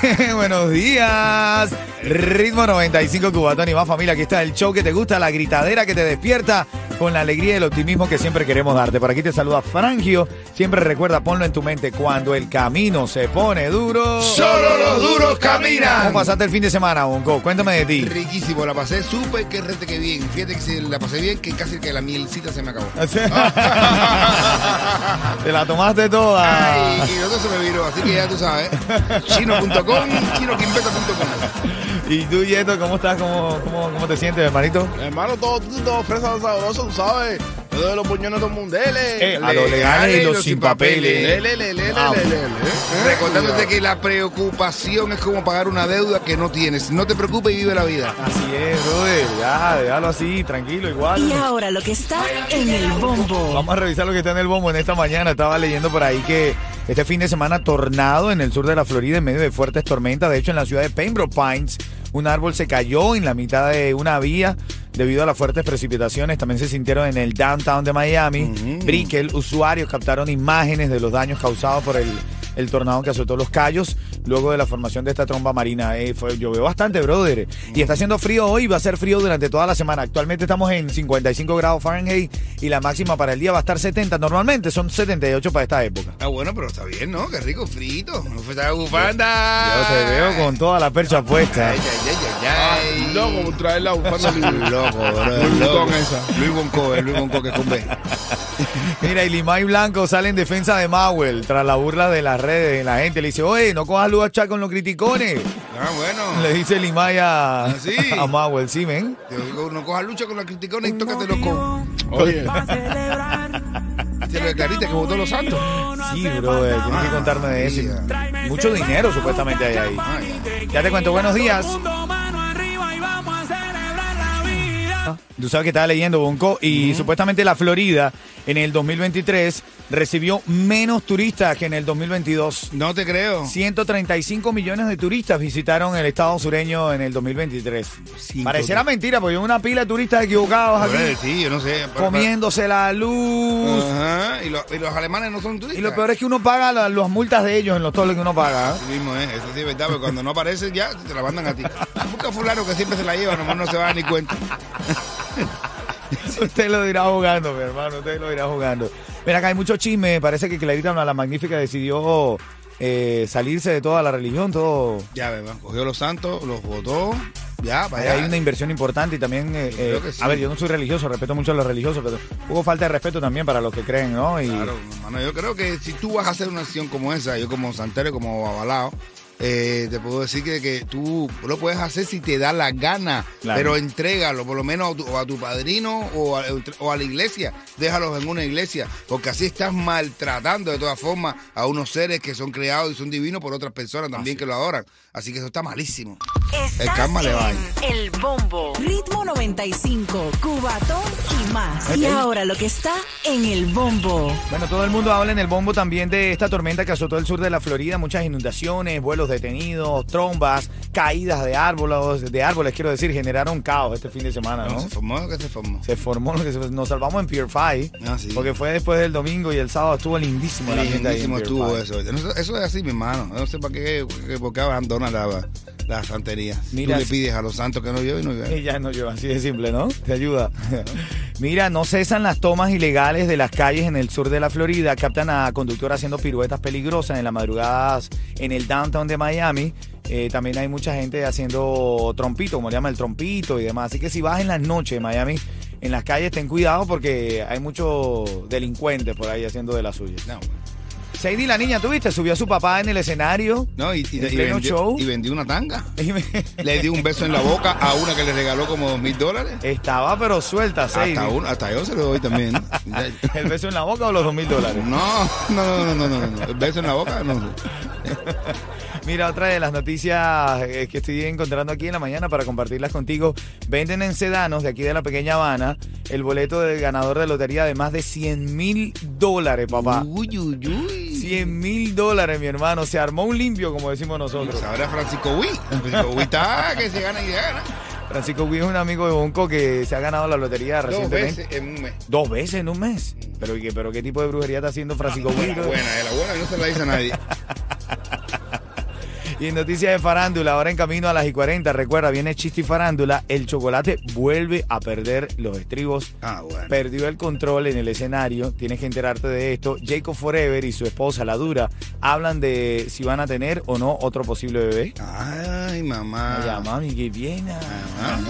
Buenos días. Ritmo 95 Cubatón y más familia. Aquí está el show que te gusta, la gritadera que te despierta con la alegría y el optimismo que siempre queremos darte. Por aquí te saluda Frangio. Siempre recuerda, ponlo en tu mente, cuando el camino se pone duro. Solo los duros ¿Cómo caminan. pasaste el fin de semana, Bonco? Cuéntame de ti. Riquísimo, la pasé súper que rete que bien. Fíjate que si la pasé bien, que casi que la mielcita se me acabó. Te la tomaste toda. Ay, y otro se me viró, así que ya tú sabes. Chino.com, chinoquimbeta.com. ¿Y tú, Yeto, cómo estás? ¿Cómo, cómo, cómo te sientes, hermanito? Hermano, todo, todo, fresa sabroso, tú sabes. Yo doy los puñones mundo. Dele. Eh, a los legales y los sin papeles. Lele, lele, lele, Ah, lele, lele. Recordándote que la preocupación es como pagar una deuda que no tienes. No te preocupes y vive la vida. Así es, brother. Ya, déjalo así, tranquilo, igual. Y ahora lo que está en el bombo. Vamos a revisar lo que está en el bombo en esta mañana. Estaba leyendo por ahí que este fin de semana tornado en el sur de la Florida en medio de fuertes tormentas. De hecho, en la ciudad de Pembroke Pines, un árbol se cayó en la mitad de una vía debido a las fuertes precipitaciones. También se sintieron en el downtown de Miami. Brickell, usuarios captaron imágenes de los daños causados por el, el tornado que azotó los callos luego de la formación de esta tromba marina. Eh, fue, llovió bastante, brother. Y está haciendo frío hoy, va a ser frío durante toda la semana. Actualmente estamos en 55 grados Fahrenheit y la máxima para el día va a estar 70. Normalmente son 78 para esta época. Ah, bueno, pero está bien, ¿no? Qué rico, frito. No fue esta bufanda. Yo te veo con toda la percha puesta. Ay, ay, ay, ay, ay. Loco, por traer la bufanda Loco, bro. Loco. Vuitton esa. Luis Bonco, eh, Luis Bonco que con B. Mira, y Limay Blanco sale en defensa de Mauel tras la burla de las redes. La gente le dice, oye, no cojas luz a con los criticones. Ah, bueno. Le dice Limay a, ¿Ah, sí? a Mauel, sí, digo, no cojas lucha con la criticona y tócatelo con. Oye, Se lo de Clarita que votó los santos. Sí, brother, tienes que contarme de eso. Mucho dinero supuestamente hay ahí. Ya te cuento, buenos días. Tú sabes que estaba leyendo, Bonco, y supuestamente la Florida en el 2023 recibió menos turistas que en el 2022. No te creo. 135 millones de turistas visitaron el estado sureño en el 2023. Cinco- Pareciera mentira, porque hay una pila de turistas equivocados aquí, Sí, yo no sé. pero- comiéndose la luz. Ajá. Y, los- y los alemanes no son turistas. Y lo peor es que uno paga la- las multas de ellos en los toles que uno paga. ¿eh? Así mismo es, eso sí es verdad, porque cuando no aparecen ya te la mandan a ti. Busca fulano que siempre se la lleva, nomás no se va a dar ni cuenta. Usted lo dirá jugando, mi hermano, usted lo dirá jugando. Mira, acá hay mucho chisme. Parece que Clarita la Magnífica decidió eh, salirse de toda la religión, todo. Ya, ¿verdad? Cogió los santos, los votó, ya, vaya. hay una inversión importante y también, eh, eh, sí. a ver, yo no soy religioso, respeto mucho a los religiosos, pero hubo falta de respeto también para los que creen, ¿no? Y Claro, hermano, yo creo que si tú vas a hacer una acción como esa, yo como santero, como avalado, eh, te puedo decir que, que tú lo puedes hacer si te da la gana, Claro. pero entrégalo por lo menos a tu, o a tu padrino o a, o a la iglesia, déjalos en una iglesia, porque así estás maltratando de todas formas a unos seres que son creados y son divinos por otras personas también que lo adoran. Así que eso está malísimo. Estás El karma le va El bombo. Ritmo 95, Cubatón y más. Y ahora lo que está en el bombo. Bueno, todo el mundo habla en el bombo también de esta tormenta que azotó el sur de la Florida, muchas inundaciones, vuelos detenidos, trombas, caídas de árboles, de árboles, quiero decir, generaron caos este fin de semana, ¿no? Se formó lo que se formó. Se formó lo que se- nos salvamos en Pier 5, Ah, sí. porque fue después del domingo y el sábado estuvo lindísimo la ahí en Lindísimo estuvo eso. Eso, eso es así, mi hermano. No sé para qué, qué- por qué abandona la, la santería. Mira, Tú le pides a los santos que no llueve y no llueve. Y ya no lleva, así de simple, ¿no? Te ayuda. Mira, no cesan las tomas ilegales de las calles en el sur de la Florida. Captan a conductores haciendo piruetas peligrosas en las madrugadas en el downtown de Miami. Eh, también hay mucha gente haciendo trompito, como le llaman el trompito y demás. Así que si vas en las noches en Miami, en las calles, ten cuidado porque hay muchos delincuentes por ahí haciendo de las suyas. No, Sadie, la niña, ¿tuviste? Subió a su papá en el escenario. no y, y, ¿En y pleno vendió, show? y vendió una tanga. me- Le dio un beso en la boca a una que le regaló como dos mil dólares. Estaba pero suelta, Sadie. Hasta, uno, hasta yo se lo doy también. ¿El beso en la boca o los dos mil dólares? No, no, no, no, no, no, no. El beso en la boca, no. Mira, otra de las noticias eh, que estoy encontrando aquí en la mañana para compartirlas contigo. Venden en Sedanos, de aquí de la pequeña Habana, el boleto del ganador de lotería de más de 100 mil dólares, papá. Uy, uy, uy. 100 mil dólares, mi hermano. Se armó un limpio, como decimos nosotros. Ahora Francisco Wii. Francisco Wii está que se gana y se gana. Francisco Gui es un amigo de Bonco que se ha ganado la lotería Dos recientemente. veces en un mes. Dos veces en un mes. Pero, ¿y qué, pero ¿qué tipo de brujería está haciendo Francisco? Buena, buena, eh, la buena no se la dice a nadie. Y en noticias de farándula, ahora en camino a las y 40, recuerda, viene chiste y farándula, el chocolate vuelve a perder los estribos. Ah, bueno. Perdió el control en el escenario, tienes que enterarte de esto. Jacob Forever y su esposa, la dura, hablan de si van a tener o no otro posible bebé. Ay, mamá. Ay, mami, que viene. Ah.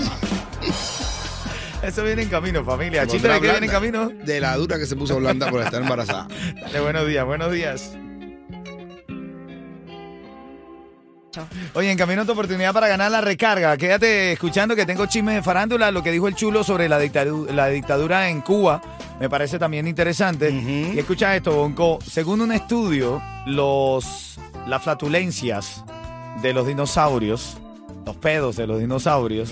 Eso viene en camino, familia. Chiste de qué viene en camino. De la dura que se puso blanda por estar embarazada. Dale, buenos días, buenos días. Oye, en camino a tu oportunidad para ganar la recarga. Quédate escuchando que tengo chismes de farándula, lo que dijo el chulo sobre la, dictadu- la dictadura en Cuba. Me parece también interesante. Y escucha esto, Bonco. Según un estudio, los, las flatulencias de los dinosaurios, los pedos de los dinosaurios,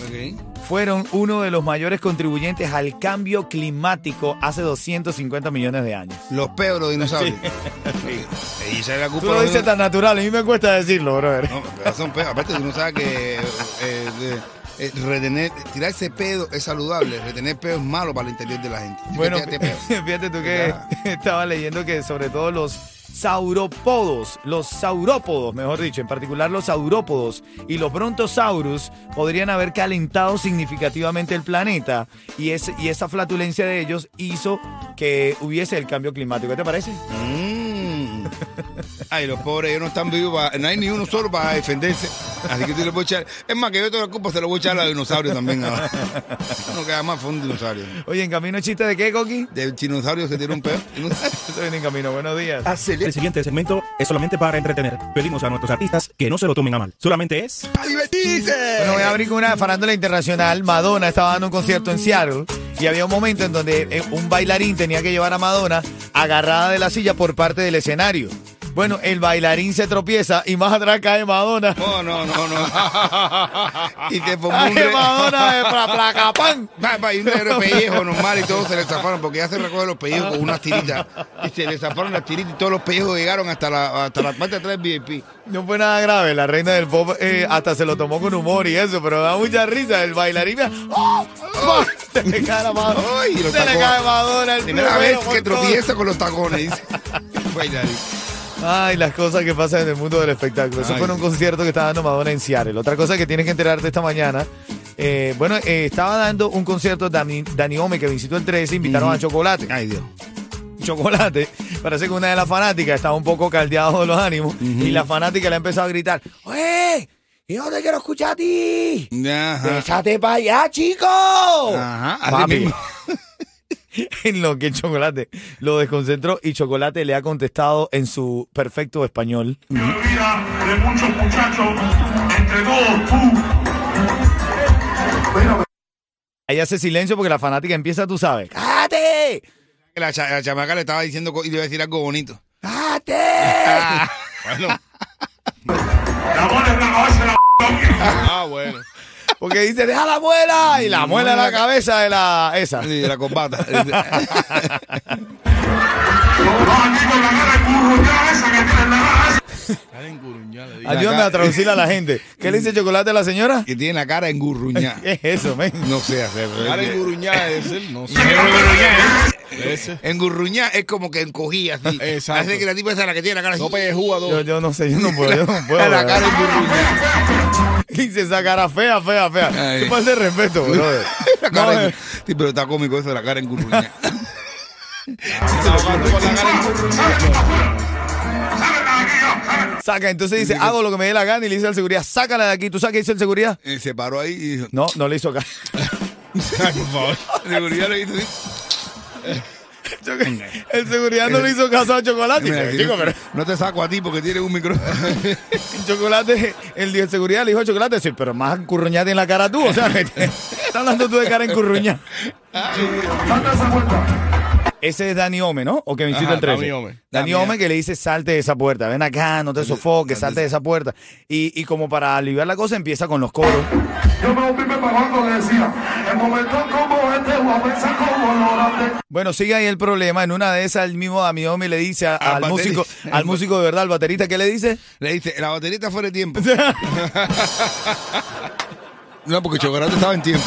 fueron uno de los mayores contribuyentes al cambio climático hace 250 millones de años. Los peos, los dinosaurios. Y esa es la culpa Tú de lo los dices tan natural, a mí me cuesta decirlo, brother. No, pero son peos. Aparte, tú no sabes que eh, de- eh, retener, tirar ese pedo es saludable. Retener pedo es malo para el interior de la gente. Bueno, fíjate tú que estaba leyendo que sobre todo los sauropodos, los saurópodos, mejor dicho, en particular los saurópodos y los brontosaurus podrían haber calentado significativamente el planeta y, ese, y esa flatulencia de ellos hizo que hubiese el cambio climático. ¿Qué te parece? Mm. Ay, los pobres, ellos no están vivos, no hay ni uno solo para defenderse. Así que tú le puedes echar. Es más, que yo toda la culpa se lo voy a echar a los dinosaurios también. ahora. No queda más fue un dinosaurio. Oye, ¿en camino chiste de qué, Coqui? Del dinosaurio se tiene un peo. Eso viene en camino. Buenos días. El siguiente segmento es solamente para entretener. Pedimos a nuestros artistas que no se lo tomen a mal. Solamente es ¡A divertirse! Bueno, voy a abrir con una farándula internacional. Madonna estaba dando un concierto en Seattle y había un momento en donde eh, un bailarín tenía que llevar a Madonna agarrada de la silla por parte del escenario. Bueno, el bailarín se tropieza y más atrás cae Madonna. No, no, no, no. y te pongo un re- Madonna de pla- placa pan. Y un negro de pellejo normal y todos se le zafaron porque ya se recoge los pellejos con unas tiritas y se le zafaron las tiritas y todos los pellejos llegaron hasta la, hasta la parte de atrás del VIP. No fue nada grave, la reina del pop eh, hasta se lo tomó con humor y eso, pero da mucha risa. El bailarín, ¡oh! ¡Oh! se le cae la Madonna. Ay, se le cae Madonna. El Primera vez que tropieza con los tacones. Bailarín. Ay, las cosas que pasan en el mundo del espectáculo. Eso Ay, fue en un sí. concierto que estaba dando Madonna en Seattle. Otra cosa que tienes que enterarte esta mañana. eh, bueno, eh, estaba dando un concierto Dani, Dani Ome que visitó el 13, invitaron a Chocolate. Ay, Dios. Chocolate, parece que una de las fanáticas estaba un poco caldeado de los ánimos y la fanática le ha empezado a gritar, ¡Oye! ¡Yo te quiero escuchar a ti! Ajá. ¡Échate para allá, chico! Ajá, así Papi. mismo. en lo que Chocolate lo desconcentró y Chocolate le ha contestado en su perfecto español. de muchos muchachos, entre todos tú. Ahí hace silencio porque la fanática empieza, tú sabes, ¡cállate! La, cha- la chamaca le estaba diciendo y le iba a decir algo bonito. ¡cállate! Ah, bueno. Es la Ah, bueno. Porque dice, deja la muela y la muela en la cabeza de la esa. Y de la corbata. No, cara de curro, ya esa que tiene en la cara esa. Cara encurruñada, le digo. Ayúdame a traducirle a la gente. ¿Qué le dice chocolate a la señora? que tiene la cara engurruñada. ¿Qué es eso, men? No sé hacer. Cara encurruñada es él, no sé. Ese. Engurruñada es como que encogía así. Exacto. Hace que la tipa esa es la que tiene la cara así. No pellejúa Yo, dos. yo no sé, yo no puedo, yo no puedo. la cara engurruñada. Dice esa cara fea, fea, fea. Ay. Qué falta de respeto, brother. La No, cara eh. en- Sí, pero está cómico eso de la cara engurruñada. Cara encurruñada. Saca, entonces dice, hago lo que me dé la gana y le dice al seguridad, sácala de aquí. ¿Tú sabes qué dice el seguridad? Se paró ahí y dijo, No, no le hizo caso. Ay, por favor. la seguridad le hizo así. El seguridad no le hizo caso a Chocolate. Mira, Dice, si "Chico, no, pero no te saco a ti porque tienes un micrófono. Chocolate, el de seguridad le dijo Chocolate, sí, pero más encurruñate en la cara tú. O sea, estás hablando tú de cara encurruñada. Salta esa puerta. Ese es Dani Ome, ¿no? O que me hiciste Ajá, el 13. Dani Ome. Dani Ome que le dice salte de esa puerta, ven acá, no te sofoques, salte de esa puerta. Y, y como para aliviar la cosa empieza con los coros. Yo me volví preparando, le decía, en momentos como este voy a pensar como lo grande. Bueno, sigue ahí el problema. En una de esas el mismo Dani Ome le dice a- Al al músico, baterista. al músico de verdad, al baterista, ¿qué le dice? Le dice, la baterita fuera de tiempo. No, porque chocolate estaba en tiempo.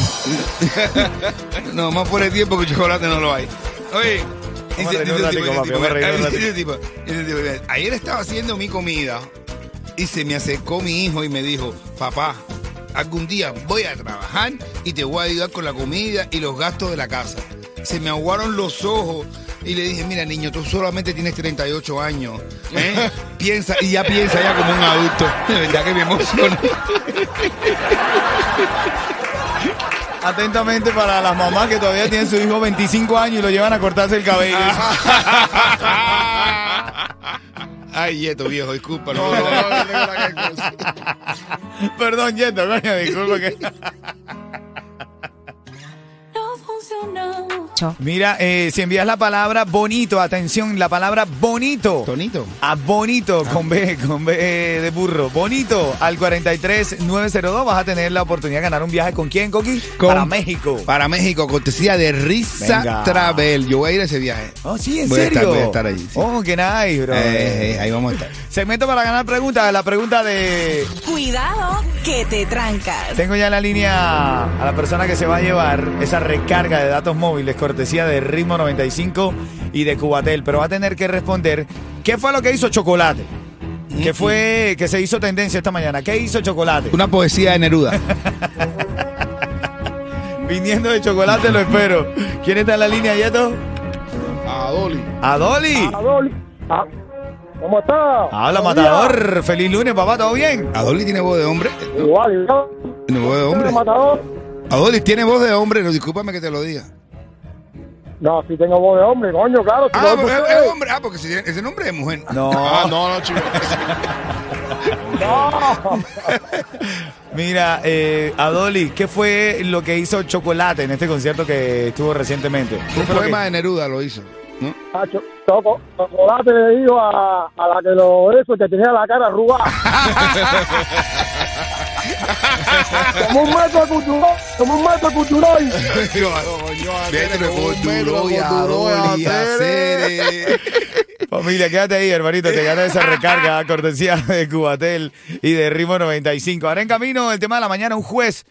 no, más fuera de tiempo que chocolate no lo hay. Oye, dice, dice el tipo, ayer estaba haciendo mi comida y se me acercó mi hijo y me dijo, papá, algún día voy a trabajar y te voy a ayudar con la comida y los gastos de la casa. Se me aguaron los ojos y le dije, mira niño, tú solamente tienes 38 años. ¿eh? Piensa, y ya piensa ya como un adulto. De verdad que me emocionó. Atentamente para las mamás que todavía tienen su hijo 25 años y lo llevan a cortarse el cabello. Ay, Yeto, viejo, disculpa. No, no, no. Perdón, Yeto, coño, disculpa que... Mira, eh, si envías la palabra bonito, atención, la palabra bonito. Tonito. A bonito, con B, con B de burro. Bonito, al 43902 vas a tener la oportunidad de ganar un viaje con quién, Coqui? Con- Para México. Para México, cortesía de Risa Venga. Travel. Yo voy a ir a ese viaje. Oh, sí, en Voy a serio. estar- voy a estar allí, sí. Oh, qué nice, bro. Eh, eh, ahí vamos a estar. Segmento para ganar preguntas. La pregunta de. Cuidado que te trancas. Tengo ya en la línea a la persona que se va a llevar esa recarga de datos móviles, cortesía de Ritmo 95 y de Cubatel. Pero va a tener que responder qué fue lo que hizo Chocolate. ¿Qué fue que se hizo tendencia esta mañana? ¿Qué hizo Chocolate? Una poesía de Neruda. Viniendo de Chocolate lo espero. ¿Quién está en la línea, Yeto? A Dolly. Adoli. Ah, ¿Cómo está? Habla, matador. Feliz lunes, papá, ¿todo bien? Adoli tiene voz de hombre. Igual, igual. Tiene voz de hombre. matador? Adoli tiene voz de hombre. No, discúlpame que te lo diga. No, si tengo voz de hombre, coño, claro. Si Ah, porque es, hombre. Ah, porque si tiene- ese nombre es mujer. No. Ah, no, no, chico. No. Mira, eh, Adoli, ¿qué fue lo que hizo Chocolate en este concierto que estuvo recientemente? ¿Qué Un poema que- de Neruda lo hizo. ¿no? Ah, cho- choco- chocolate le dijo a, a la que lo eso, que tenía la cara arrugada. como un metro de culturón, como un metro un metro duro y hacer. Familia, quédate ahí, hermanito. Te ganas esa recarga, cortesía de Cubatel y de Ritmo 95. Ahora en camino, el tema de la mañana, un juez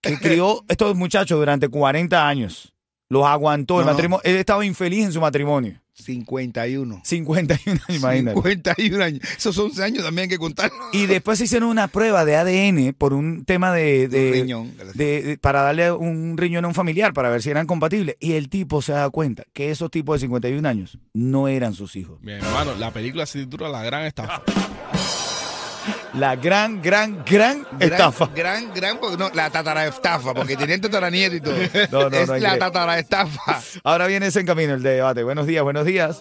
que crió estos muchachos durante 40 años. Los aguantó. El No, no. matrimonio, él estaba infeliz en su matrimonio. 51. 51 años, imagínate. 51 años. Esos 11 años también hay que contarlo. Y después se hicieron una prueba de ADN por un tema de, de- Un riñón. de- de- para darle un riñón a un familiar para ver si eran compatibles. Y el tipo se da cuenta que esos tipos de 51 años no eran sus hijos. Mi hermano, la película se titula La Gran Estafa. La gran, gran, gran, Gran, estafa. Gran, gran, porque no, la tatara estafa, porque tenían tataranieto y todo. No, no, es la tatara estafa. Ahora viene ese en camino el debate. Buenos días, buenos días.